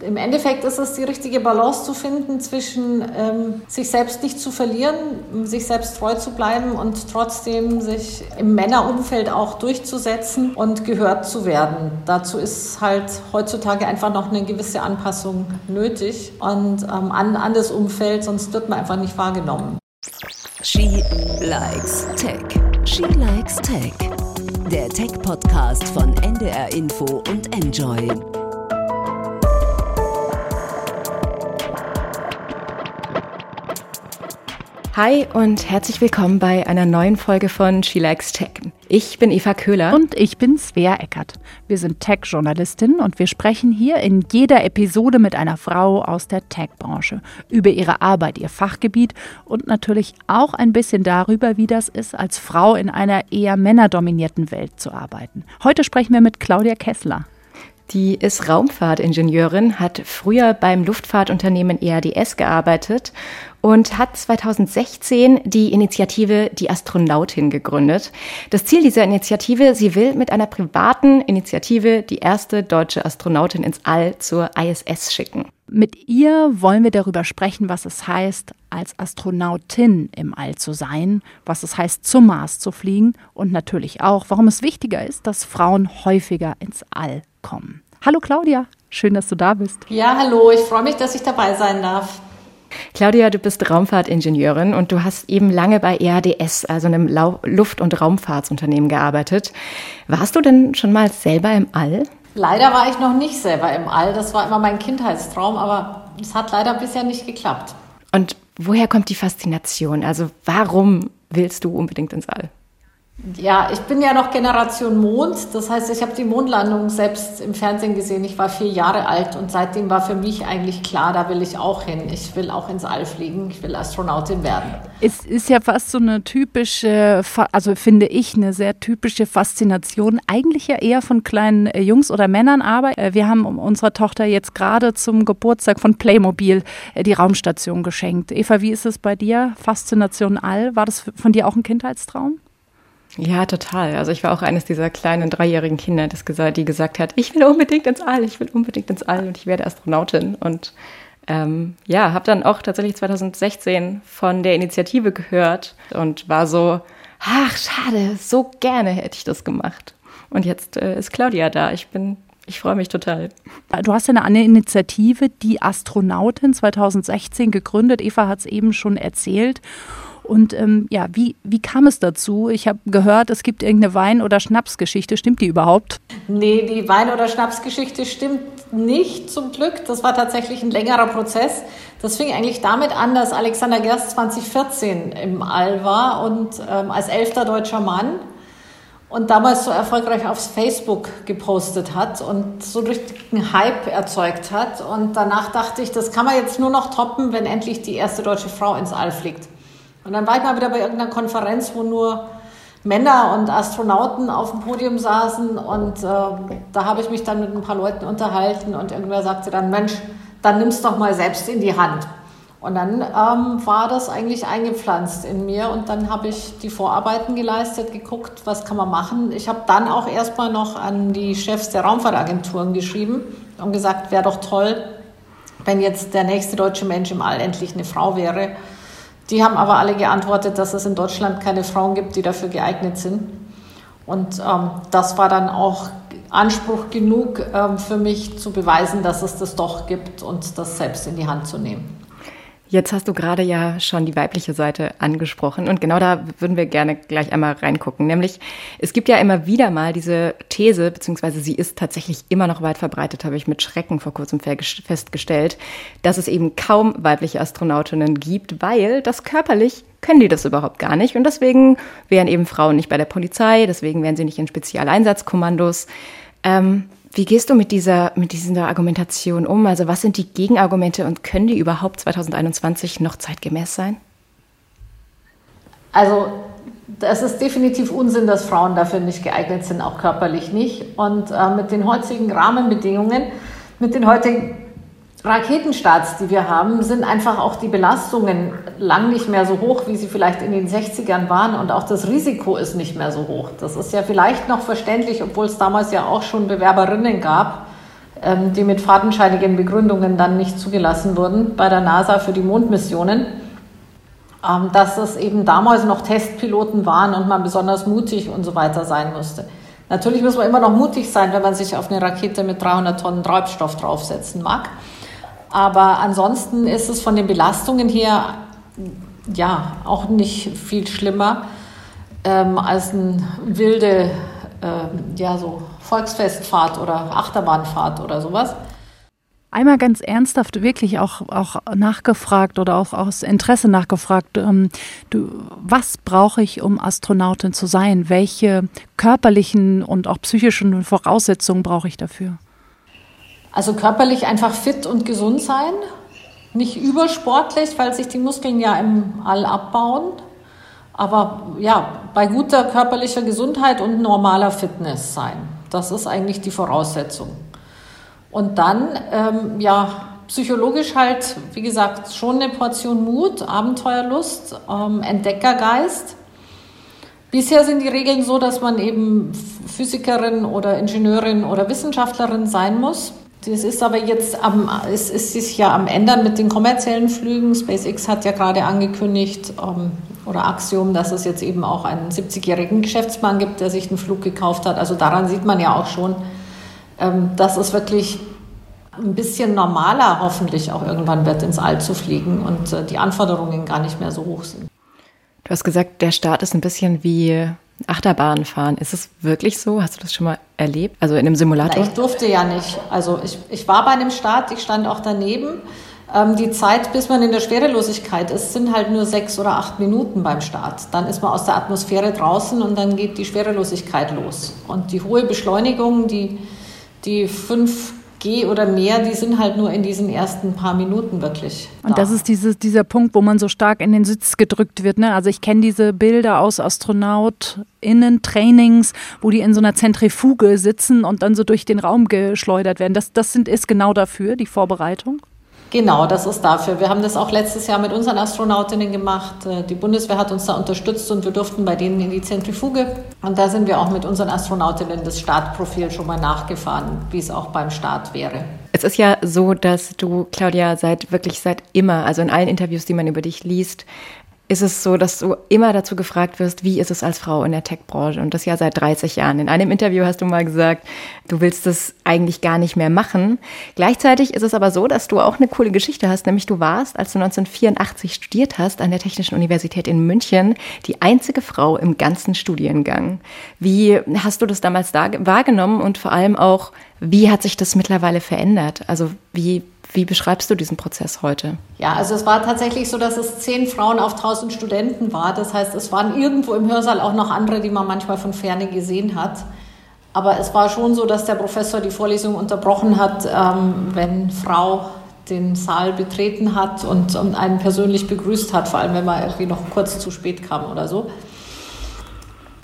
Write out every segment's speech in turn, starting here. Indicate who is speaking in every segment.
Speaker 1: Im Endeffekt ist es die richtige Balance zu finden zwischen ähm, sich selbst nicht zu verlieren, sich selbst treu zu bleiben und trotzdem sich im Männerumfeld auch durchzusetzen und gehört zu werden. Dazu ist halt heutzutage einfach noch eine gewisse Anpassung nötig und ähm, an, an das Umfeld, sonst wird man einfach nicht wahrgenommen.
Speaker 2: She likes Tech. She likes Tech. Der Tech-Podcast von NDR Info und Enjoy.
Speaker 3: Hi und herzlich willkommen bei einer neuen Folge von She Likes Tech. Ich bin Eva Köhler.
Speaker 4: Und ich bin Svea Eckert. Wir sind Tech-Journalistinnen und wir sprechen hier in jeder Episode mit einer Frau aus der Tech-Branche über ihre Arbeit, ihr Fachgebiet und natürlich auch ein bisschen darüber, wie das ist, als Frau in einer eher männerdominierten Welt zu arbeiten. Heute sprechen wir mit Claudia Kessler.
Speaker 3: Die ist Raumfahrtingenieurin, hat früher beim Luftfahrtunternehmen EADS gearbeitet und hat 2016 die Initiative Die Astronautin gegründet. Das Ziel dieser Initiative, sie will mit einer privaten Initiative die erste deutsche Astronautin ins All zur ISS schicken.
Speaker 4: Mit ihr wollen wir darüber sprechen, was es heißt, als Astronautin im All zu sein, was es heißt, zum Mars zu fliegen und natürlich auch, warum es wichtiger ist, dass Frauen häufiger ins All kommen. Hallo Claudia, schön, dass du da bist.
Speaker 1: Ja, hallo, ich freue mich, dass ich dabei sein darf.
Speaker 3: Claudia, du bist Raumfahrtingenieurin und du hast eben lange bei EADS, also einem Luft- und Raumfahrtsunternehmen, gearbeitet. Warst du denn schon mal selber im All?
Speaker 1: Leider war ich noch nicht selber im All. Das war immer mein Kindheitstraum, aber es hat leider bisher nicht geklappt.
Speaker 3: Und woher kommt die Faszination? Also warum willst du unbedingt ins All?
Speaker 1: Ja, ich bin ja noch Generation Mond. Das heißt, ich habe die Mondlandung selbst im Fernsehen gesehen. Ich war vier Jahre alt und seitdem war für mich eigentlich klar, da will ich auch hin. Ich will auch ins All fliegen. Ich will Astronautin werden.
Speaker 4: Es ist ja fast so eine typische, also finde ich, eine sehr typische Faszination. Eigentlich ja eher von kleinen äh, Jungs oder Männern. Aber äh, wir haben unserer Tochter jetzt gerade zum Geburtstag von Playmobil äh, die Raumstation geschenkt. Eva, wie ist es bei dir? Faszination All. War das von dir auch ein Kindheitstraum?
Speaker 3: Ja, total. Also ich war auch eines dieser kleinen dreijährigen Kinder, das gesagt, die gesagt hat, ich will unbedingt ins All, ich will unbedingt ins All und ich werde Astronautin. Und ähm, ja, habe dann auch tatsächlich 2016 von der Initiative gehört und war so, ach schade, so gerne hätte ich das gemacht. Und jetzt äh, ist Claudia da. Ich bin ich freue mich total.
Speaker 4: Du hast ja eine Initiative, die Astronautin 2016 gegründet. Eva hat es eben schon erzählt. Und ähm, ja, wie, wie kam es dazu? Ich habe gehört, es gibt irgendeine Wein- oder Schnapsgeschichte. Stimmt die überhaupt?
Speaker 1: Nee, die Wein- oder Schnapsgeschichte stimmt nicht zum Glück. Das war tatsächlich ein längerer Prozess. Das fing eigentlich damit an, dass Alexander Gerst 2014 im All war und ähm, als elfter deutscher Mann und damals so erfolgreich aufs Facebook gepostet hat und so richtigen Hype erzeugt hat. Und danach dachte ich, das kann man jetzt nur noch toppen, wenn endlich die erste deutsche Frau ins All fliegt. Und dann war ich mal wieder bei irgendeiner Konferenz, wo nur Männer und Astronauten auf dem Podium saßen und äh, da habe ich mich dann mit ein paar Leuten unterhalten und irgendwer sagte dann, Mensch, dann nimm's doch mal selbst in die Hand. Und dann ähm, war das eigentlich eingepflanzt in mir und dann habe ich die Vorarbeiten geleistet, geguckt, was kann man machen. Ich habe dann auch erstmal noch an die Chefs der Raumfahrtagenturen geschrieben und gesagt, wäre doch toll, wenn jetzt der nächste deutsche Mensch im All endlich eine Frau wäre. Die haben aber alle geantwortet, dass es in Deutschland keine Frauen gibt, die dafür geeignet sind. Und ähm, das war dann auch Anspruch genug ähm, für mich zu beweisen, dass es das doch gibt und das selbst in die Hand zu nehmen.
Speaker 3: Jetzt hast du gerade ja schon die weibliche Seite angesprochen und genau da würden wir gerne gleich einmal reingucken. Nämlich, es gibt ja immer wieder mal diese These, beziehungsweise sie ist tatsächlich immer noch weit verbreitet, habe ich mit Schrecken vor kurzem festgestellt, dass es eben kaum weibliche Astronautinnen gibt, weil das körperlich können die das überhaupt gar nicht und deswegen wären eben Frauen nicht bei der Polizei, deswegen wären sie nicht in Spezialeinsatzkommandos. Ähm, wie gehst du mit dieser, mit dieser Argumentation um? Also was sind die Gegenargumente und können die überhaupt 2021 noch zeitgemäß sein?
Speaker 1: Also das ist definitiv Unsinn, dass Frauen dafür nicht geeignet sind, auch körperlich nicht. Und äh, mit den heutigen Rahmenbedingungen, mit den heutigen Raketenstarts, die wir haben, sind einfach auch die Belastungen lang nicht mehr so hoch, wie sie vielleicht in den 60ern waren und auch das Risiko ist nicht mehr so hoch. Das ist ja vielleicht noch verständlich, obwohl es damals ja auch schon Bewerberinnen gab. ähm, die mit fadenscheinigen Begründungen dann nicht zugelassen wurden bei der NASA für die Mondmissionen, ähm, dass es eben damals noch Testpiloten waren und man besonders mutig und so weiter sein musste. Natürlich muss man immer noch mutig sein, wenn man sich auf eine Rakete mit 300 Tonnen Treibstoff draufsetzen mag. Aber ansonsten ist es von den Belastungen her ja auch nicht viel schlimmer ähm, als eine wilde ähm, ja, so Volksfestfahrt oder Achterbahnfahrt oder sowas.
Speaker 4: Einmal ganz ernsthaft wirklich auch, auch nachgefragt oder auch aus Interesse nachgefragt, ähm, du, was brauche ich, um Astronautin zu sein? Welche körperlichen und auch psychischen Voraussetzungen brauche ich dafür?
Speaker 1: Also körperlich einfach fit und gesund sein, nicht übersportlich, weil sich die Muskeln ja im All abbauen. Aber ja, bei guter körperlicher Gesundheit und normaler Fitness sein. Das ist eigentlich die Voraussetzung. Und dann, ähm, ja, psychologisch halt, wie gesagt, schon eine Portion Mut, Abenteuerlust, ähm, Entdeckergeist. Bisher sind die Regeln so, dass man eben Physikerin oder Ingenieurin oder Wissenschaftlerin sein muss. Das ist aber jetzt am, es ist sich ja am Ändern mit den kommerziellen Flügen. SpaceX hat ja gerade angekündigt, ähm, oder Axiom, dass es jetzt eben auch einen 70-jährigen Geschäftsmann gibt, der sich einen Flug gekauft hat. Also daran sieht man ja auch schon, ähm, dass es wirklich ein bisschen normaler hoffentlich auch irgendwann wird, ins All zu fliegen und äh, die Anforderungen gar nicht mehr so hoch sind.
Speaker 3: Du hast gesagt, der Start ist ein bisschen wie Achterbahn fahren. Ist es wirklich so? Hast du das schon mal erlebt? Also in einem Simulator?
Speaker 1: Na, ich durfte ja nicht. Also ich, ich war bei einem Start, ich stand auch daneben. Ähm, die Zeit, bis man in der Schwerelosigkeit ist, sind halt nur sechs oder acht Minuten beim Start. Dann ist man aus der Atmosphäre draußen und dann geht die Schwerelosigkeit los. Und die hohe Beschleunigung, die, die 5G oder mehr, die sind halt nur in diesen ersten paar Minuten wirklich.
Speaker 4: Da. Und das ist dieses, dieser Punkt, wo man so stark in den Sitz gedrückt wird. Ne? Also ich kenne diese Bilder aus AstronautInnen-Trainings, wo die in so einer Zentrifuge sitzen und dann so durch den Raum geschleudert werden. Das, das sind, ist genau dafür, die Vorbereitung?
Speaker 1: Genau, das ist dafür. Wir haben das auch letztes Jahr mit unseren Astronautinnen gemacht. Äh, die Bundeswehr hat uns da unterstützt und wir durften bei denen in die Zentrifuge. Und da sind wir auch mit unseren Astronautinnen das Startprofil schon mal nachgefahren, wie es auch beim Start wäre.
Speaker 3: Es ist ja so, dass du, Claudia, seit wirklich seit immer, also in allen Interviews, die man über dich liest, ist es so, dass du immer dazu gefragt wirst, wie ist es als Frau in der Tech-Branche? Und das ja seit 30 Jahren. In einem Interview hast du mal gesagt, du willst das eigentlich gar nicht mehr machen. Gleichzeitig ist es aber so, dass du auch eine coole Geschichte hast, nämlich du warst, als du 1984 studiert hast an der Technischen Universität in München, die einzige Frau im ganzen Studiengang. Wie hast du das damals da wahrgenommen und vor allem auch, wie hat sich das mittlerweile verändert? Also wie wie beschreibst du diesen Prozess heute?
Speaker 1: Ja, also es war tatsächlich so, dass es zehn Frauen auf tausend Studenten war. Das heißt, es waren irgendwo im Hörsaal auch noch andere, die man manchmal von ferne gesehen hat. Aber es war schon so, dass der Professor die Vorlesung unterbrochen hat, ähm, wenn Frau den Saal betreten hat und, und einen persönlich begrüßt hat, vor allem wenn man irgendwie noch kurz zu spät kam oder so.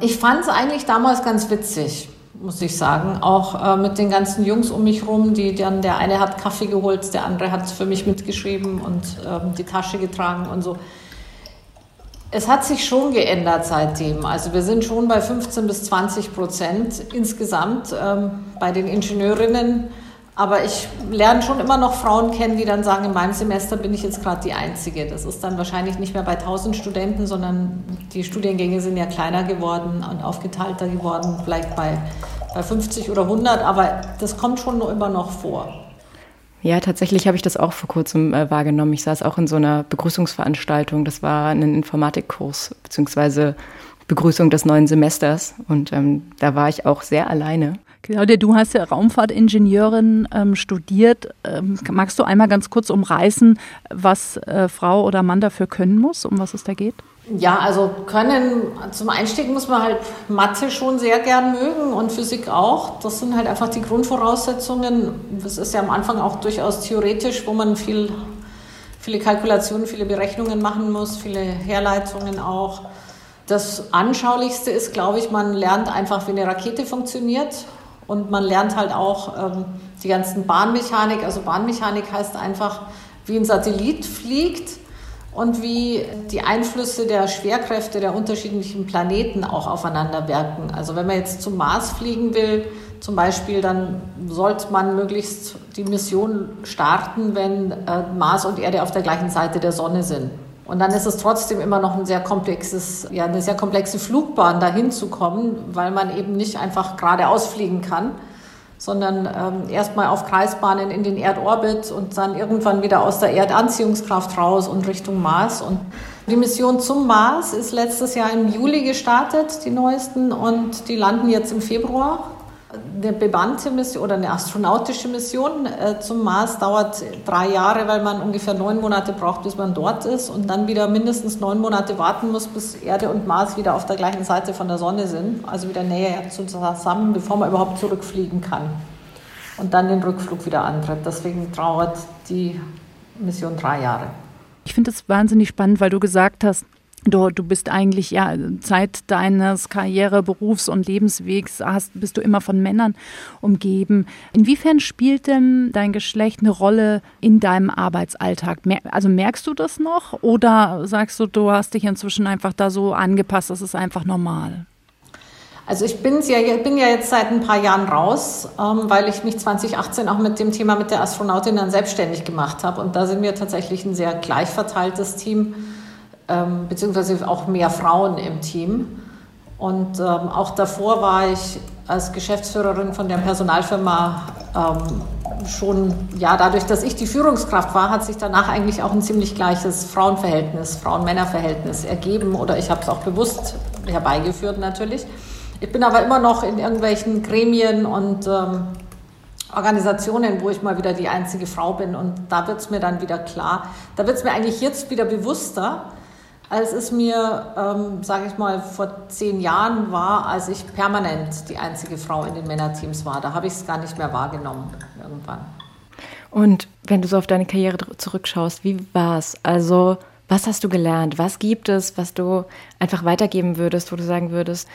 Speaker 1: Ich fand es eigentlich damals ganz witzig muss ich sagen. Auch äh, mit den ganzen Jungs um mich rum, die dann, der eine hat Kaffee geholt, der andere hat für mich mitgeschrieben und ähm, die Tasche getragen und so. Es hat sich schon geändert seitdem. Also wir sind schon bei 15 bis 20 Prozent insgesamt ähm, bei den Ingenieurinnen. Aber ich lerne schon immer noch Frauen kennen, die dann sagen, in meinem Semester bin ich jetzt gerade die Einzige. Das ist dann wahrscheinlich nicht mehr bei 1000 Studenten, sondern die Studiengänge sind ja kleiner geworden und aufgeteilter geworden, vielleicht bei, bei 50 oder 100. Aber das kommt schon immer noch vor.
Speaker 3: Ja, tatsächlich habe ich das auch vor kurzem äh, wahrgenommen. Ich saß auch in so einer Begrüßungsveranstaltung. Das war ein Informatikkurs beziehungsweise Begrüßung des neuen Semesters. Und ähm, da war ich auch sehr alleine.
Speaker 4: Claudia, du hast ja Raumfahrtingenieurin ähm, studiert. Ähm, magst du einmal ganz kurz umreißen, was äh, Frau oder Mann dafür können muss, um was es da geht?
Speaker 1: Ja, also können, zum Einstieg muss man halt Mathe schon sehr gern mögen und Physik auch. Das sind halt einfach die Grundvoraussetzungen. Das ist ja am Anfang auch durchaus theoretisch, wo man viel, viele Kalkulationen, viele Berechnungen machen muss, viele Herleitungen auch. Das Anschaulichste ist, glaube ich, man lernt einfach, wie eine Rakete funktioniert und man lernt halt auch ähm, die ganzen Bahnmechanik. Also Bahnmechanik heißt einfach, wie ein Satellit fliegt und wie die Einflüsse der Schwerkräfte der unterschiedlichen Planeten auch aufeinander wirken. Also wenn man jetzt zum Mars fliegen will, Zum Beispiel dann sollte man möglichst die Mission starten, wenn äh, Mars und Erde auf der gleichen Seite der Sonne sind. Und dann ist es trotzdem immer noch ein sehr komplexes, ja, eine sehr komplexe Flugbahn, dahin zu kommen, weil man eben nicht einfach geradeaus fliegen kann, sondern ähm, erstmal auf Kreisbahnen in den Erdorbit und dann irgendwann wieder aus der Erdanziehungskraft raus und Richtung Mars. Und die Mission zum Mars ist letztes Jahr im Juli gestartet, die neuesten, und die landen jetzt im Februar eine bemannte Mission oder eine astronautische Mission äh, zum Mars dauert drei Jahre, weil man ungefähr neun Monate braucht, bis man dort ist und dann wieder mindestens neun Monate warten muss, bis Erde und Mars wieder auf der gleichen Seite von der Sonne sind, also wieder näher zusammen, bevor man überhaupt zurückfliegen kann und dann den Rückflug wieder antritt. Deswegen dauert die Mission drei Jahre.
Speaker 4: Ich finde es wahnsinnig spannend, weil du gesagt hast, Du, du bist eigentlich ja Zeit deines Karriere, Berufs- und Lebenswegs hast, bist du immer von Männern umgeben. Inwiefern spielt denn dein Geschlecht eine Rolle in deinem Arbeitsalltag? Also merkst du das noch oder sagst du, du hast dich inzwischen einfach da so angepasst, das ist einfach normal?
Speaker 1: Also ich bin ja, bin ja jetzt seit ein paar Jahren raus, ähm, weil ich mich 2018 auch mit dem Thema mit der Astronautin dann selbstständig gemacht habe. Und da sind wir tatsächlich ein sehr gleich verteiltes Team ähm, beziehungsweise auch mehr Frauen im Team. Und ähm, auch davor war ich als Geschäftsführerin von der Personalfirma ähm, schon, ja, dadurch, dass ich die Führungskraft war, hat sich danach eigentlich auch ein ziemlich gleiches Frauenverhältnis, Frauen-Männer-Verhältnis ergeben oder ich habe es auch bewusst herbeigeführt natürlich. Ich bin aber immer noch in irgendwelchen Gremien und ähm, Organisationen, wo ich mal wieder die einzige Frau bin und da wird es mir dann wieder klar, da wird es mir eigentlich jetzt wieder bewusster, als es mir, ähm, sage ich mal, vor zehn Jahren war, als ich permanent die einzige Frau in den Männerteams war. Da habe ich es gar nicht mehr wahrgenommen irgendwann.
Speaker 3: Und wenn du so auf deine Karriere zurückschaust, wie war es? Also, was hast du gelernt? Was gibt es, was du einfach weitergeben würdest, wo du sagen würdest,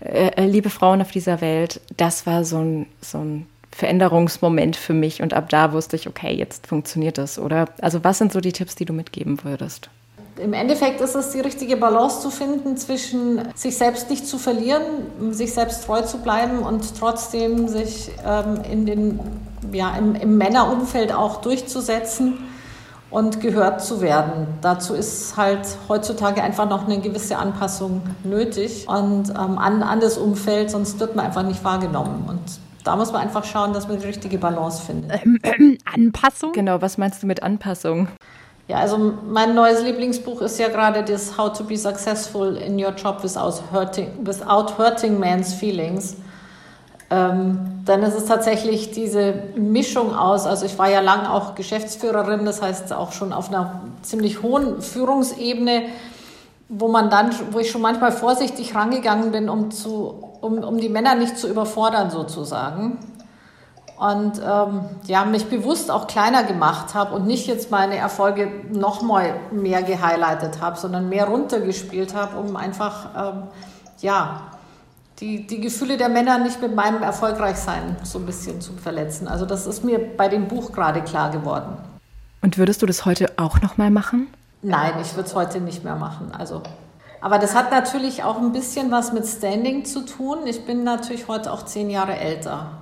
Speaker 3: äh, äh liebe Frauen auf dieser Welt, das war so ein, so ein Veränderungsmoment für mich und ab da wusste ich, okay, jetzt funktioniert das. Oder also was sind so die Tipps, die du mitgeben würdest?
Speaker 1: Im Endeffekt ist es die richtige Balance zu finden zwischen sich selbst nicht zu verlieren, sich selbst treu zu bleiben und trotzdem sich ähm, in den, ja, im, im Männerumfeld auch durchzusetzen und gehört zu werden. Dazu ist halt heutzutage einfach noch eine gewisse Anpassung nötig und ähm, an, an das Umfeld, sonst wird man einfach nicht wahrgenommen. Und da muss man einfach schauen, dass man die richtige Balance findet.
Speaker 4: Ähm, äh, Anpassung?
Speaker 3: Genau, was meinst du mit Anpassung?
Speaker 1: Ja, also mein neues Lieblingsbuch ist ja gerade das How to be successful in your job without hurting, without hurting man's feelings. Ähm, dann ist es tatsächlich diese Mischung aus, also ich war ja lang auch Geschäftsführerin, das heißt auch schon auf einer ziemlich hohen Führungsebene, wo man dann, wo ich schon manchmal vorsichtig rangegangen bin, um, zu, um, um die Männer nicht zu überfordern sozusagen und ähm, ja, mich bewusst auch kleiner gemacht habe und nicht jetzt meine Erfolge noch mal mehr gehighlightet habe, sondern mehr runtergespielt habe, um einfach ähm, ja, die, die Gefühle der Männer nicht mit meinem Erfolgreichsein so ein bisschen zu verletzen. Also das ist mir bei dem Buch gerade klar geworden.
Speaker 3: Und würdest du das heute auch noch mal machen?
Speaker 1: Nein, ich würde es heute nicht mehr machen. Also aber das hat natürlich auch ein bisschen was mit Standing zu tun. Ich bin natürlich heute auch zehn Jahre älter.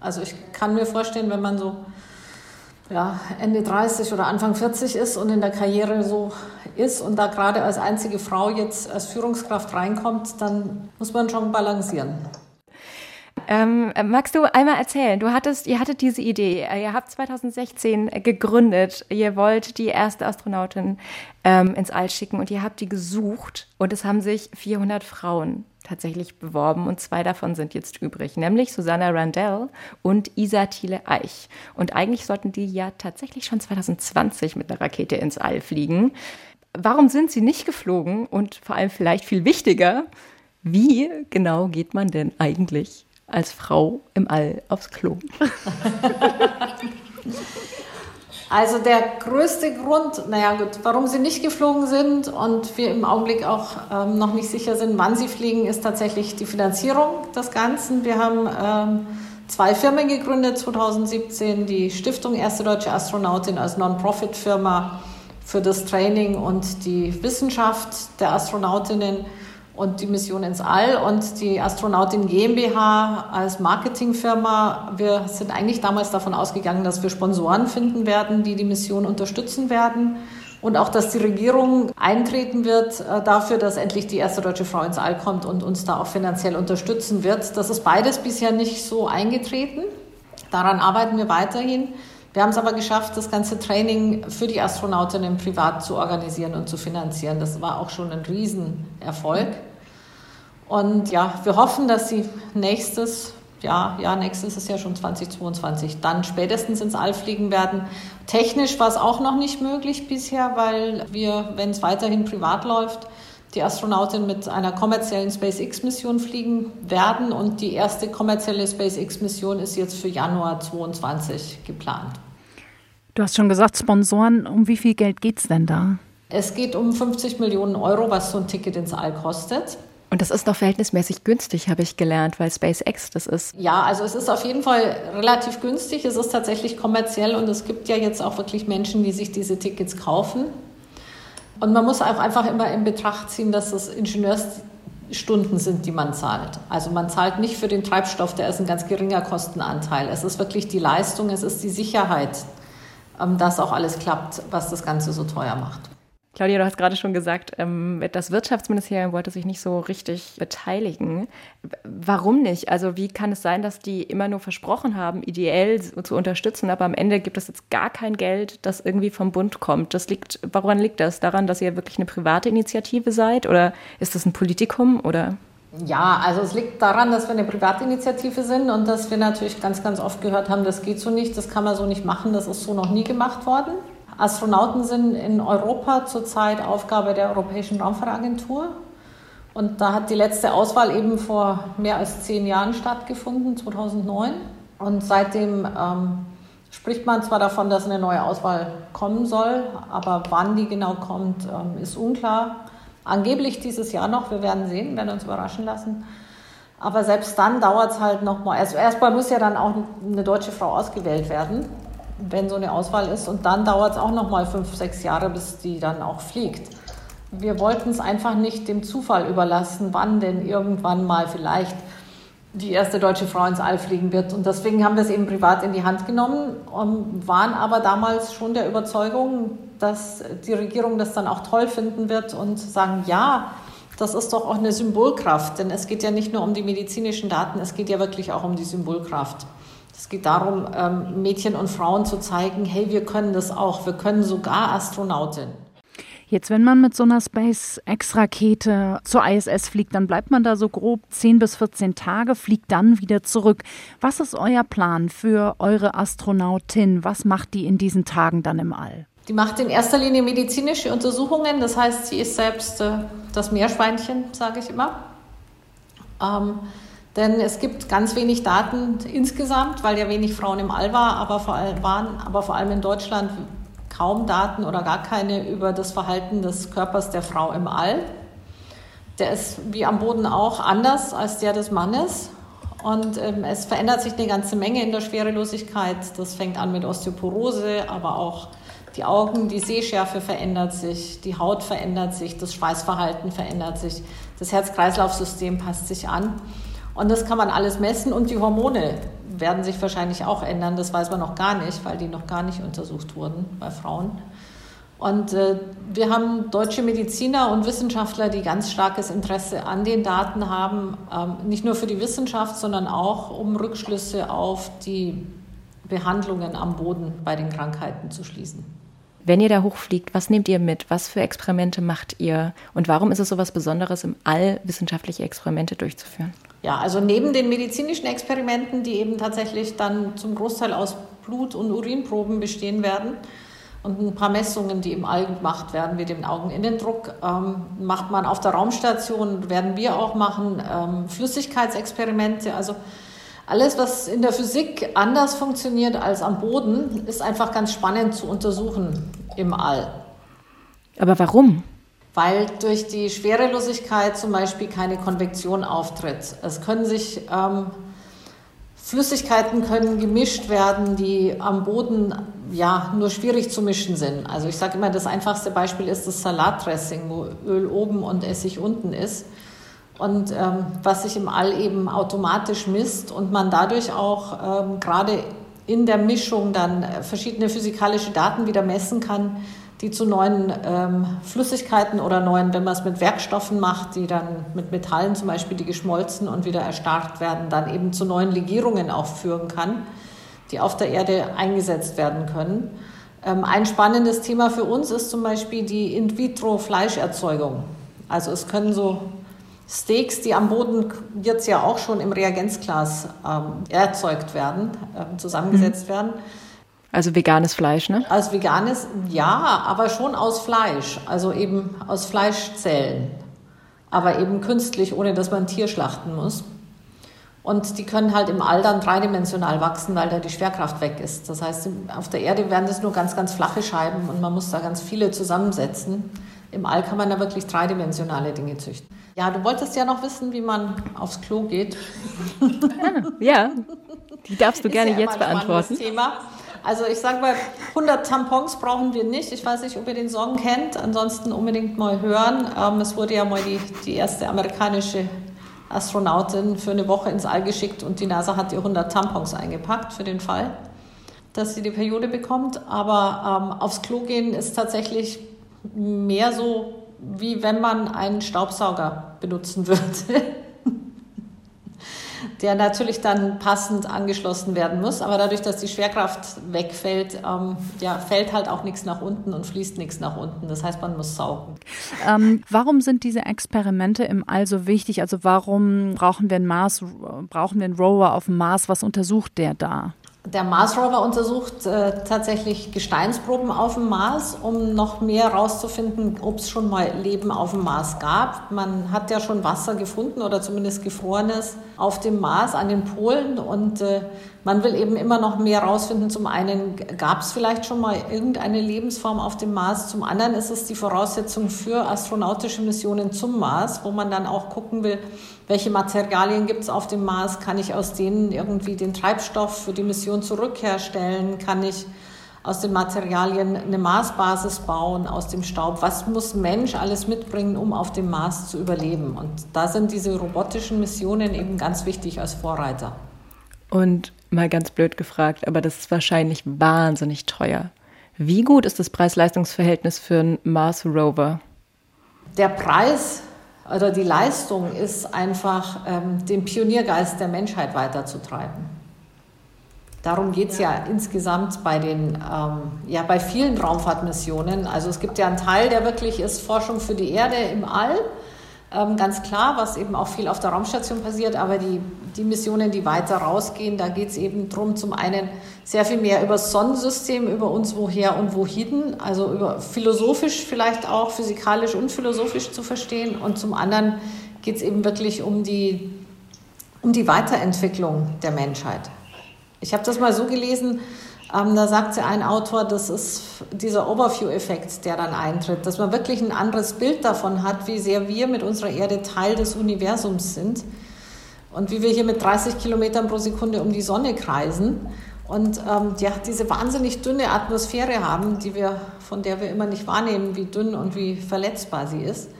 Speaker 1: Also ich kann mir vorstellen, wenn man so ja, Ende 30 oder Anfang 40 ist und in der Karriere so ist und da gerade als einzige Frau jetzt als Führungskraft reinkommt, dann muss man schon balancieren.
Speaker 3: Ähm, magst du einmal erzählen? Du hattest, ihr hattet diese Idee. Ihr habt 2016 gegründet. Ihr wollt die erste Astronautin ähm, ins All schicken und ihr habt die gesucht und es haben sich 400 Frauen tatsächlich beworben und zwei davon sind jetzt übrig, nämlich Susanna Randell und Isa Thiele Eich. Und eigentlich sollten die ja tatsächlich schon 2020 mit einer Rakete ins All fliegen. Warum sind sie nicht geflogen? Und vor allem vielleicht viel wichtiger, wie genau geht man denn eigentlich als Frau im All aufs Klo?
Speaker 1: Also der größte Grund, naja gut, warum sie nicht geflogen sind und wir im Augenblick auch ähm, noch nicht sicher sind, wann sie fliegen, ist tatsächlich die Finanzierung des Ganzen. Wir haben ähm, zwei Firmen gegründet 2017, die Stiftung Erste Deutsche Astronautin als Non-Profit-Firma für das Training und die Wissenschaft der Astronautinnen und die Mission ins All und die Astronautin GmbH als Marketingfirma. Wir sind eigentlich damals davon ausgegangen, dass wir Sponsoren finden werden, die die Mission unterstützen werden und auch, dass die Regierung eintreten wird äh, dafür, dass endlich die erste deutsche Frau ins All kommt und uns da auch finanziell unterstützen wird. Das ist beides bisher nicht so eingetreten. Daran arbeiten wir weiterhin. Wir haben es aber geschafft, das ganze Training für die Astronautinnen privat zu organisieren und zu finanzieren. Das war auch schon ein Riesenerfolg. Und ja, wir hoffen, dass sie nächstes Jahr, ja, nächstes ist ja schon 2022, dann spätestens ins All fliegen werden. Technisch war es auch noch nicht möglich bisher, weil wir, wenn es weiterhin privat läuft, die Astronautin mit einer kommerziellen SpaceX-Mission fliegen werden und die erste kommerzielle SpaceX-Mission ist jetzt für Januar 2022 geplant.
Speaker 4: Du hast schon gesagt, Sponsoren, um wie viel Geld geht es denn da?
Speaker 1: Es geht um 50 Millionen Euro, was so ein Ticket ins All kostet.
Speaker 3: Und das ist doch verhältnismäßig günstig, habe ich gelernt, weil SpaceX das ist.
Speaker 1: Ja, also es ist auf jeden Fall relativ günstig. Es ist tatsächlich kommerziell und es gibt ja jetzt auch wirklich Menschen, die sich diese Tickets kaufen. Und man muss auch einfach immer in Betracht ziehen, dass es Ingenieursstunden sind, die man zahlt. Also man zahlt nicht für den Treibstoff, der ist ein ganz geringer Kostenanteil. Es ist wirklich die Leistung, es ist die Sicherheit, ähm, dass auch alles klappt, was das Ganze so teuer macht.
Speaker 3: Claudia, du hast gerade schon gesagt, ähm, das Wirtschaftsministerium wollte sich nicht so richtig beteiligen. Warum nicht? Also wie kann es sein, dass die immer nur versprochen haben, ideell zu unterstützen, aber am Ende gibt es jetzt gar kein Geld, das irgendwie vom Bund kommt? Das liegt, woran liegt das? Daran, dass ihr wirklich eine private Initiative seid oder ist das ein Politikum oder?
Speaker 1: Ja, also es liegt daran, dass wir eine Privatinitiative sind und dass wir natürlich ganz, ganz oft gehört haben, das geht so nicht, das kann man so nicht machen, das ist so noch nie gemacht worden. Astronauten sind in Europa zurzeit Aufgabe der Europäischen Raumfahrtagentur. Und da hat die letzte Auswahl eben vor mehr als zehn Jahren stattgefunden, 2009. Und seitdem ähm, spricht man zwar davon, dass eine neue Auswahl kommen soll, aber wann die genau kommt, ähm, ist unklar. Angeblich dieses Jahr noch, wir werden sehen, werden uns überraschen lassen. Aber selbst dann dauert es halt nochmal. Also erstmal muss ja dann auch eine deutsche Frau ausgewählt werden wenn so eine Auswahl ist. Und dann dauert es auch noch mal fünf, sechs Jahre, bis die dann auch fliegt. Wir wollten es einfach nicht dem Zufall überlassen, wann denn irgendwann mal vielleicht die erste deutsche Frau ins All fliegen wird. Und deswegen haben wir es eben privat in die Hand genommen und waren aber damals schon der Überzeugung, dass die Regierung das dann auch toll finden wird und sagen, ja, das ist doch auch eine Symbolkraft. Denn es geht ja nicht nur um die medizinischen Daten, es geht ja wirklich auch um die Symbolkraft. Es geht darum, ähm, Mädchen und Frauen zu zeigen, hey, wir können das auch, wir können sogar Astronautin.
Speaker 4: Jetzt, wenn man mit so einer SpaceX-Rakete zur ISS fliegt, dann bleibt man da so grob 10 bis 14 Tage, fliegt dann wieder zurück. Was ist euer Plan für eure Astronautin? Was macht die in diesen Tagen dann im All?
Speaker 1: Die macht in erster Linie medizinische Untersuchungen. Das heißt, sie ist selbst äh, das Meerschweinchen, sage ich immer. Ähm, denn es gibt ganz wenig Daten insgesamt, weil ja wenig Frauen im All war, aber vor allem waren, aber vor allem in Deutschland kaum Daten oder gar keine über das Verhalten des Körpers der Frau im All. Der ist wie am Boden auch anders als der des Mannes. Und ähm, es verändert sich eine ganze Menge in der Schwerelosigkeit. Das fängt an mit Osteoporose, aber auch die Augen, die Sehschärfe verändert sich, die Haut verändert sich, das Schweißverhalten verändert sich, das Herz-Kreislauf-System passt sich an. Und das kann man alles messen und die Hormone werden sich wahrscheinlich auch ändern. Das weiß man noch gar nicht, weil die noch gar nicht untersucht wurden bei Frauen. Und äh, wir haben deutsche Mediziner und Wissenschaftler, die ganz starkes Interesse an den Daten haben, ähm, nicht nur für die Wissenschaft, sondern auch um Rückschlüsse auf die Behandlungen am Boden bei den Krankheiten zu schließen.
Speaker 3: Wenn ihr da hochfliegt, was nehmt ihr mit? Was für Experimente macht ihr? Und warum ist es so was Besonderes, im All wissenschaftliche Experimente durchzuführen?
Speaker 1: Ja, also neben den medizinischen Experimenten, die eben tatsächlich dann zum Großteil aus Blut- und Urinproben bestehen werden und ein paar Messungen, die im All gemacht werden, wie dem Augeninnendruck, ähm, macht man auf der Raumstation, werden wir auch machen, ähm, Flüssigkeitsexperimente. Also alles, was in der Physik anders funktioniert als am Boden, ist einfach ganz spannend zu untersuchen im All.
Speaker 3: Aber warum?
Speaker 1: Weil durch die Schwerelosigkeit zum Beispiel keine Konvektion auftritt. Es können sich ähm, Flüssigkeiten können gemischt werden, die am Boden ja nur schwierig zu mischen sind. Also ich sage immer, das einfachste Beispiel ist das Salatdressing, wo Öl oben und Essig unten ist. und ähm, was sich im All eben automatisch misst und man dadurch auch ähm, gerade in der Mischung dann verschiedene physikalische Daten wieder messen kann, die zu neuen ähm, Flüssigkeiten oder neuen, wenn man es mit Werkstoffen macht, die dann mit Metallen zum Beispiel, die geschmolzen und wieder erstarrt werden, dann eben zu neuen Legierungen auch führen kann, die auf der Erde eingesetzt werden können. Ähm, ein spannendes Thema für uns ist zum Beispiel die In-vitro-Fleischerzeugung. Also es können so Steaks, die am Boden jetzt ja auch schon im Reagenzglas ähm, erzeugt werden, äh, zusammengesetzt mhm. werden
Speaker 3: also veganes Fleisch, ne?
Speaker 1: Als veganes, ja, aber schon aus Fleisch, also eben aus Fleischzellen, aber eben künstlich, ohne dass man ein Tier schlachten muss. Und die können halt im All dann dreidimensional wachsen, weil da die Schwerkraft weg ist. Das heißt, auf der Erde werden das nur ganz, ganz flache Scheiben und man muss da ganz viele zusammensetzen. Im All kann man da wirklich dreidimensionale Dinge züchten. Ja, du wolltest ja noch wissen, wie man aufs Klo geht.
Speaker 3: Ja, die darfst du gerne ja jetzt beantworten.
Speaker 1: Thema. Also ich sage mal, 100 Tampons brauchen wir nicht. Ich weiß nicht, ob ihr den Song kennt. Ansonsten unbedingt mal hören. Ähm, es wurde ja mal die, die erste amerikanische Astronautin für eine Woche ins All geschickt und die NASA hat ihr 100 Tampons eingepackt für den Fall, dass sie die Periode bekommt. Aber ähm, aufs Klo gehen ist tatsächlich mehr so, wie wenn man einen Staubsauger benutzen würde. Der natürlich dann passend angeschlossen werden muss. Aber dadurch, dass die Schwerkraft wegfällt, ähm, ja, fällt halt auch nichts nach unten und fließt nichts nach unten. Das heißt, man muss saugen.
Speaker 4: Ähm, warum sind diese Experimente im All so wichtig? Also warum brauchen wir einen Mars, brauchen wir einen Rover auf dem Mars? Was untersucht der da?
Speaker 1: Der Mars Rover untersucht äh, tatsächlich Gesteinsproben auf dem Mars, um noch mehr herauszufinden, ob es schon mal Leben auf dem Mars gab. Man hat ja schon Wasser gefunden oder zumindest gefrorenes auf dem Mars an den Polen und äh, man will eben immer noch mehr herausfinden. Zum einen gab es vielleicht schon mal irgendeine Lebensform auf dem Mars, zum anderen ist es die Voraussetzung für astronautische Missionen zum Mars, wo man dann auch gucken will, welche Materialien gibt es auf dem Mars, kann ich aus denen irgendwie den Treibstoff für die Mission zurückherstellen, kann ich aus den Materialien eine Marsbasis bauen, aus dem Staub. Was muss Mensch alles mitbringen, um auf dem Mars zu überleben? Und da sind diese robotischen Missionen eben ganz wichtig als Vorreiter.
Speaker 3: Und mal ganz blöd gefragt, aber das ist wahrscheinlich wahnsinnig teuer. Wie gut ist das Preis-Leistungs-Verhältnis für einen Mars Rover?
Speaker 1: Der Preis oder die Leistung ist einfach, ähm, den Pioniergeist der Menschheit weiterzutreiben. Darum geht es ja. ja. insgesamt bei den, ähm, ja, bei vielen Raumfahrtmissionen. Also es gibt ja einen Teil, der wirklich ist Forschung für die Erde im All. Ähm, ganz klar, was eben auch viel auf der Raumstation passiert, aber die, die Missionen, die weiter rausgehen, da geht es eben darum, zum einen sehr viel mehr über das Sonnensystem, über uns woher und wohin, also über philosophisch vielleicht auch, physikalisch und philosophisch zu verstehen. Und zum anderen geht es eben wirklich um die, um die Weiterentwicklung der Menschheit. Ich habe das mal so gelesen, ähm, da sagt ja ein Autor, das ist dieser Overview-Effekt, der dann eintritt, dass man wirklich ein anderes Bild davon hat, wie sehr wir mit unserer Erde Teil des Universums sind und wie wir hier mit 30 Kilometern pro Sekunde um die Sonne kreisen und ähm, ja, diese wahnsinnig dünne Atmosphäre haben, die wir, von der wir immer nicht wahrnehmen, wie dünn und wie verletzbar sie ist.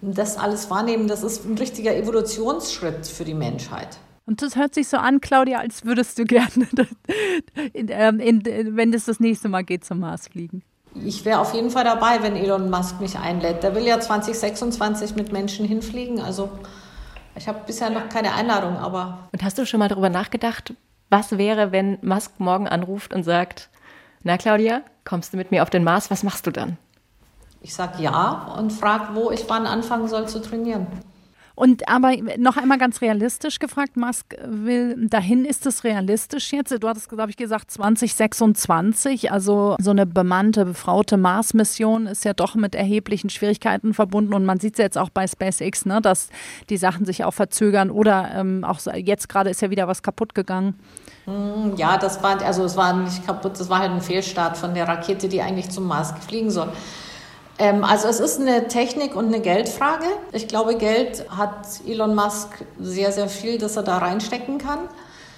Speaker 1: Und das alles wahrnehmen, das ist ein richtiger Evolutionsschritt für die Menschheit.
Speaker 4: Und das hört sich so an, Claudia, als würdest du gerne, in, ähm, in, wenn es das nächste Mal geht, zum Mars fliegen.
Speaker 1: Ich wäre auf jeden Fall dabei, wenn Elon Musk mich einlädt. Der will ja 2026 mit Menschen hinfliegen. Also ich habe bisher noch keine Einladung, aber.
Speaker 3: Und hast du schon mal darüber nachgedacht, was wäre, wenn Musk morgen anruft und sagt, na Claudia, kommst du mit mir auf den Mars, was machst du dann?
Speaker 1: Ich sage ja und frage, wo ich wann anfangen soll zu trainieren.
Speaker 4: Und aber noch einmal ganz realistisch gefragt, Musk will dahin, ist es realistisch jetzt? Du hattest, glaube ich, gesagt 2026, also so eine bemannte, befraute Mars-Mission ist ja doch mit erheblichen Schwierigkeiten verbunden und man sieht es jetzt auch bei SpaceX, ne, dass die Sachen sich auch verzögern oder ähm, auch jetzt gerade ist ja wieder was kaputt gegangen.
Speaker 1: Hm, ja, das war, also es war nicht kaputt, das war halt ein Fehlstart von der Rakete, die eigentlich zum Mars fliegen soll. Ähm, also es ist eine Technik und eine Geldfrage. Ich glaube, Geld hat Elon Musk sehr, sehr viel, das er da reinstecken kann.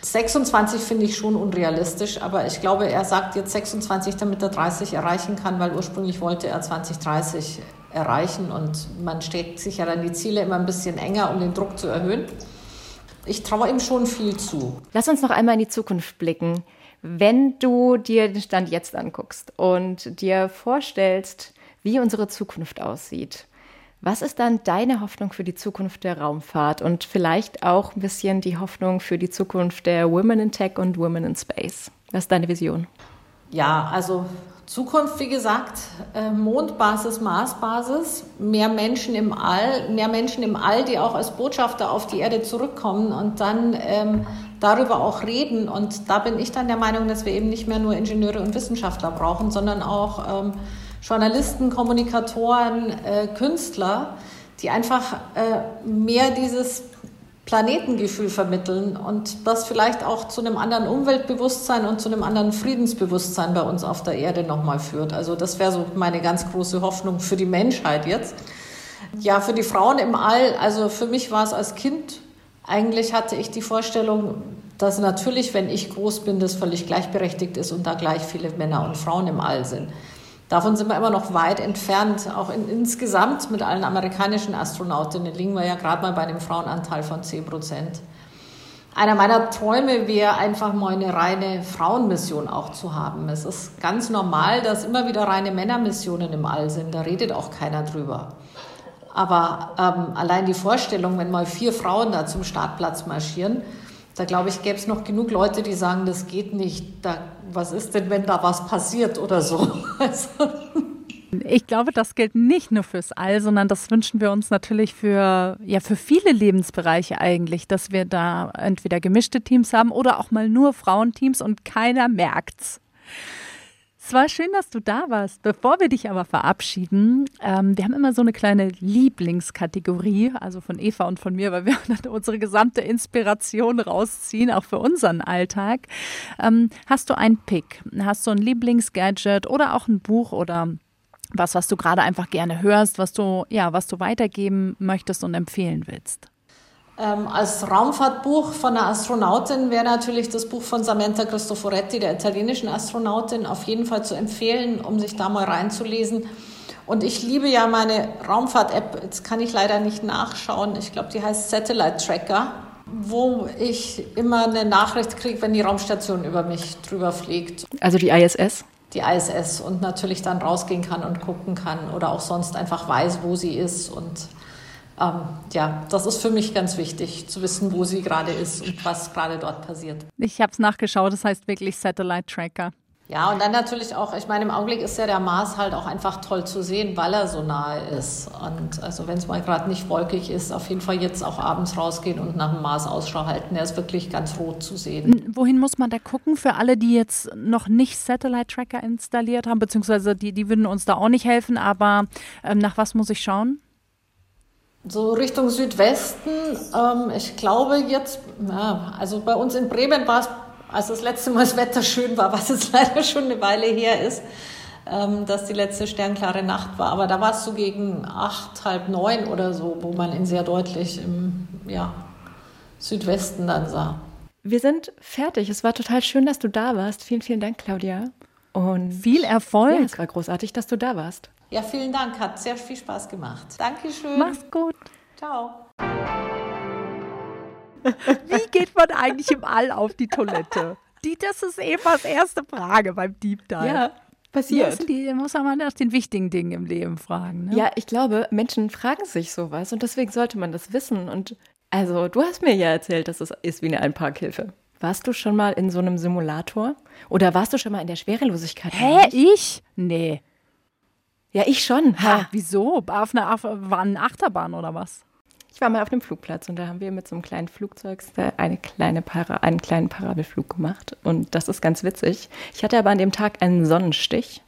Speaker 1: 26 finde ich schon unrealistisch, aber ich glaube, er sagt jetzt 26, damit er 30 erreichen kann, weil ursprünglich wollte er 2030 erreichen und man steckt sich ja dann die Ziele immer ein bisschen enger, um den Druck zu erhöhen. Ich traue ihm schon viel zu.
Speaker 3: Lass uns noch einmal in die Zukunft blicken. Wenn du dir den Stand jetzt anguckst und dir vorstellst, wie unsere Zukunft aussieht, was ist dann deine Hoffnung für die Zukunft der Raumfahrt und vielleicht auch ein bisschen die Hoffnung für die Zukunft der Women in Tech und Women in Space? Was ist deine Vision?
Speaker 1: Ja, also Zukunft, wie gesagt, äh, Mondbasis, Marsbasis, mehr Menschen im All, mehr Menschen im All, die auch als Botschafter auf die Erde zurückkommen und dann ähm, darüber auch reden. Und da bin ich dann der Meinung, dass wir eben nicht mehr nur Ingenieure und Wissenschaftler brauchen, sondern auch ähm, Journalisten, Kommunikatoren, äh, Künstler, die einfach äh, mehr dieses Planetengefühl vermitteln und das vielleicht auch zu einem anderen Umweltbewusstsein und zu einem anderen Friedensbewusstsein bei uns auf der Erde nochmal führt. Also das wäre so meine ganz große Hoffnung für die Menschheit jetzt. Ja, für die Frauen im All, also für mich war es als Kind, eigentlich hatte ich die Vorstellung, dass natürlich, wenn ich groß bin, das völlig gleichberechtigt ist und da gleich viele Männer und Frauen im All sind. Davon sind wir immer noch weit entfernt. Auch in, insgesamt mit allen amerikanischen Astronautinnen liegen wir ja gerade mal bei einem Frauenanteil von 10 Prozent. Einer meiner Träume wäre einfach mal eine reine Frauenmission auch zu haben. Es ist ganz normal, dass immer wieder reine Männermissionen im All sind. Da redet auch keiner drüber. Aber ähm, allein die Vorstellung, wenn mal vier Frauen da zum Startplatz marschieren, da glaube ich, gäbe es noch genug Leute, die sagen, das geht nicht. Da, was ist denn, wenn da was passiert oder so? Also.
Speaker 4: Ich glaube, das gilt nicht nur fürs All, sondern das wünschen wir uns natürlich für, ja, für viele Lebensbereiche eigentlich, dass wir da entweder gemischte Teams haben oder auch mal nur Frauenteams und keiner merkt's. Es war schön, dass du da warst. Bevor wir dich aber verabschieden, ähm, wir haben immer so eine kleine Lieblingskategorie, also von Eva und von mir, weil wir unsere gesamte Inspiration rausziehen, auch für unseren Alltag. Ähm, hast du einen Pick? Hast du ein Lieblingsgadget oder auch ein Buch oder was, was du gerade einfach gerne hörst, was du, ja, was du weitergeben möchtest und empfehlen willst?
Speaker 1: Ähm, als Raumfahrtbuch von einer Astronautin wäre natürlich das Buch von Samantha Cristoforetti, der italienischen Astronautin, auf jeden Fall zu empfehlen, um sich da mal reinzulesen. Und ich liebe ja meine Raumfahrt-App, jetzt kann ich leider nicht nachschauen, ich glaube, die heißt Satellite Tracker, wo ich immer eine Nachricht kriege, wenn die Raumstation über mich drüber fliegt.
Speaker 3: Also die ISS?
Speaker 1: Die ISS und natürlich dann rausgehen kann und gucken kann oder auch sonst einfach weiß, wo sie ist und ähm, ja, das ist für mich ganz wichtig, zu wissen, wo sie gerade ist und was gerade dort passiert.
Speaker 4: Ich habe es nachgeschaut, das heißt wirklich Satellite Tracker.
Speaker 1: Ja, und dann natürlich auch, ich meine, im Augenblick ist ja der Mars halt auch einfach toll zu sehen, weil er so nahe ist. Und also wenn es mal gerade nicht wolkig ist, auf jeden Fall jetzt auch abends rausgehen und nach dem Mars Ausschau halten. Er ist wirklich ganz rot zu sehen.
Speaker 4: Wohin muss man da gucken für alle, die jetzt noch nicht Satellite Tracker installiert haben, beziehungsweise die, die würden uns da auch nicht helfen, aber ähm, nach was muss ich schauen?
Speaker 1: So Richtung Südwesten, ähm, ich glaube jetzt, ja, also bei uns in Bremen war es, als das letzte Mal das Wetter schön war, was jetzt leider schon eine Weile her ist, ähm, dass die letzte sternklare Nacht war. Aber da war es so gegen acht, halb neun oder so, wo man ihn sehr deutlich im ja, Südwesten dann sah.
Speaker 3: Wir sind fertig. Es war total schön, dass du da warst. Vielen, vielen Dank, Claudia.
Speaker 4: Und viel Erfolg.
Speaker 3: Ja, es war großartig, dass du da warst.
Speaker 1: Ja, vielen Dank. Hat sehr viel Spaß gemacht. Dankeschön.
Speaker 4: Mach's gut.
Speaker 1: Ciao.
Speaker 4: Wie geht man eigentlich im All auf die Toilette? Die, das ist Evas erste Frage beim Deep Dive.
Speaker 3: Ja, passiert.
Speaker 4: Ja, die muss man nach den wichtigen Dingen im Leben fragen. Ne?
Speaker 3: Ja, ich glaube, Menschen fragen sich sowas und deswegen sollte man das wissen. Und also, du hast mir ja erzählt, dass es ist wie eine Einparkhilfe. Warst du schon mal in so einem Simulator? Oder warst du schon mal in der Schwerelosigkeit?
Speaker 4: Hä, ich? Nee.
Speaker 3: Ja, ich schon.
Speaker 4: Ha, wieso? Auf einer, auf, war eine Achterbahn oder was?
Speaker 3: Ich war mal auf dem Flugplatz und da haben wir mit so einem kleinen Flugzeug eine kleine Para, einen kleinen Parabelflug gemacht. Und das ist ganz witzig. Ich hatte aber an dem Tag einen Sonnenstich.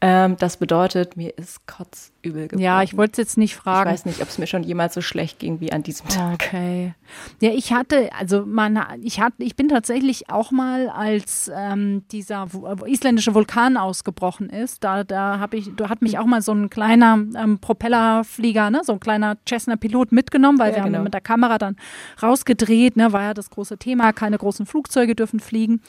Speaker 3: Ähm, das bedeutet, mir ist kotzübel geworden.
Speaker 4: Ja, ich wollte es jetzt nicht fragen.
Speaker 3: Ich weiß nicht, ob es mir schon jemals so schlecht ging wie an diesem Tag.
Speaker 4: Okay. Ja, ich hatte, also man, ich hatte, ich bin tatsächlich auch mal, als ähm, dieser isländische Vulkan ausgebrochen ist, da, da habe ich, da hat mich auch mal so ein kleiner ähm, Propellerflieger, ne, so ein kleiner Cessna-Pilot mitgenommen, weil ja, wir genau. haben mit der Kamera dann rausgedreht, ne, war ja das große Thema, keine großen Flugzeuge dürfen fliegen.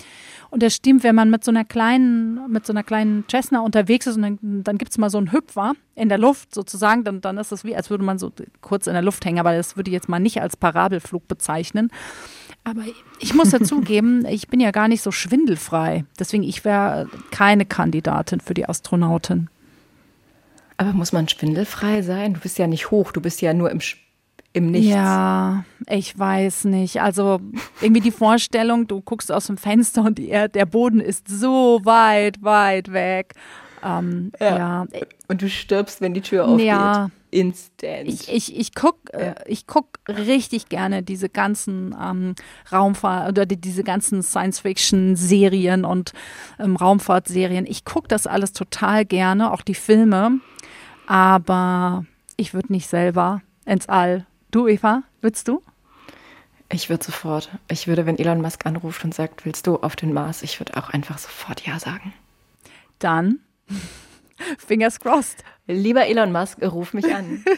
Speaker 4: Und das stimmt, wenn man mit so einer kleinen, mit so einer kleinen Cessna unterwegs Praxis und dann, dann gibt es mal so einen Hüpfer in der Luft sozusagen, dann, dann ist das wie, als würde man so kurz in der Luft hängen, aber das würde ich jetzt mal nicht als Parabelflug bezeichnen. Aber ich muss ja zugeben, ich bin ja gar nicht so schwindelfrei. Deswegen, ich wäre keine Kandidatin für die Astronautin.
Speaker 3: Aber muss man schwindelfrei sein? Du bist ja nicht hoch, du bist ja nur im, im Nichts.
Speaker 4: Ja, ich weiß nicht. Also irgendwie die Vorstellung, du guckst aus dem Fenster und die, der Boden ist so weit, weit weg. Ähm, ja. ja.
Speaker 3: Und du stirbst, wenn die Tür aufgeht.
Speaker 4: Ja.
Speaker 3: Instant.
Speaker 4: Ich, ich, ich gucke ja. äh, guck richtig gerne diese ganzen ähm, Raumfahrt oder die, diese ganzen Science-Fiction-Serien und ähm, Raumfahrtserien. Ich gucke das alles total gerne, auch die Filme. Aber ich würde nicht selber ins All. Du, Eva, würdest du?
Speaker 3: Ich würde sofort. Ich würde, wenn Elon Musk anruft und sagt, willst du auf den Mars? Ich würde auch einfach sofort Ja sagen.
Speaker 4: Dann Fingers crossed.
Speaker 3: Lieber Elon Musk, ruf mich an.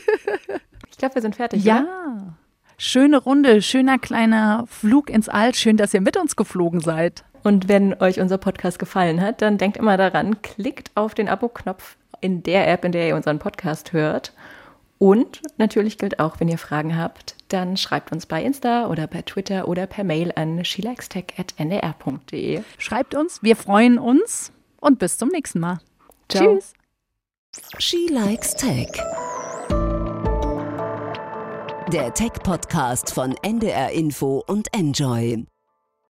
Speaker 3: Ich glaube, wir sind fertig.
Speaker 4: Ja.
Speaker 3: Oder?
Speaker 4: Schöne Runde, schöner kleiner Flug ins All. Schön, dass ihr mit uns geflogen seid.
Speaker 3: Und wenn euch unser Podcast gefallen hat, dann denkt immer daran, klickt auf den Abo-Knopf in der App, in der ihr unseren Podcast hört. Und natürlich gilt auch, wenn ihr Fragen habt, dann schreibt uns bei Insta oder per Twitter oder per Mail an shelikestech.ndr.de.
Speaker 4: Schreibt uns, wir freuen uns und bis zum nächsten Mal.
Speaker 3: Ciao.
Speaker 4: Tschüss.
Speaker 2: She Likes Tech. Der Tech-Podcast von NDR Info und Enjoy.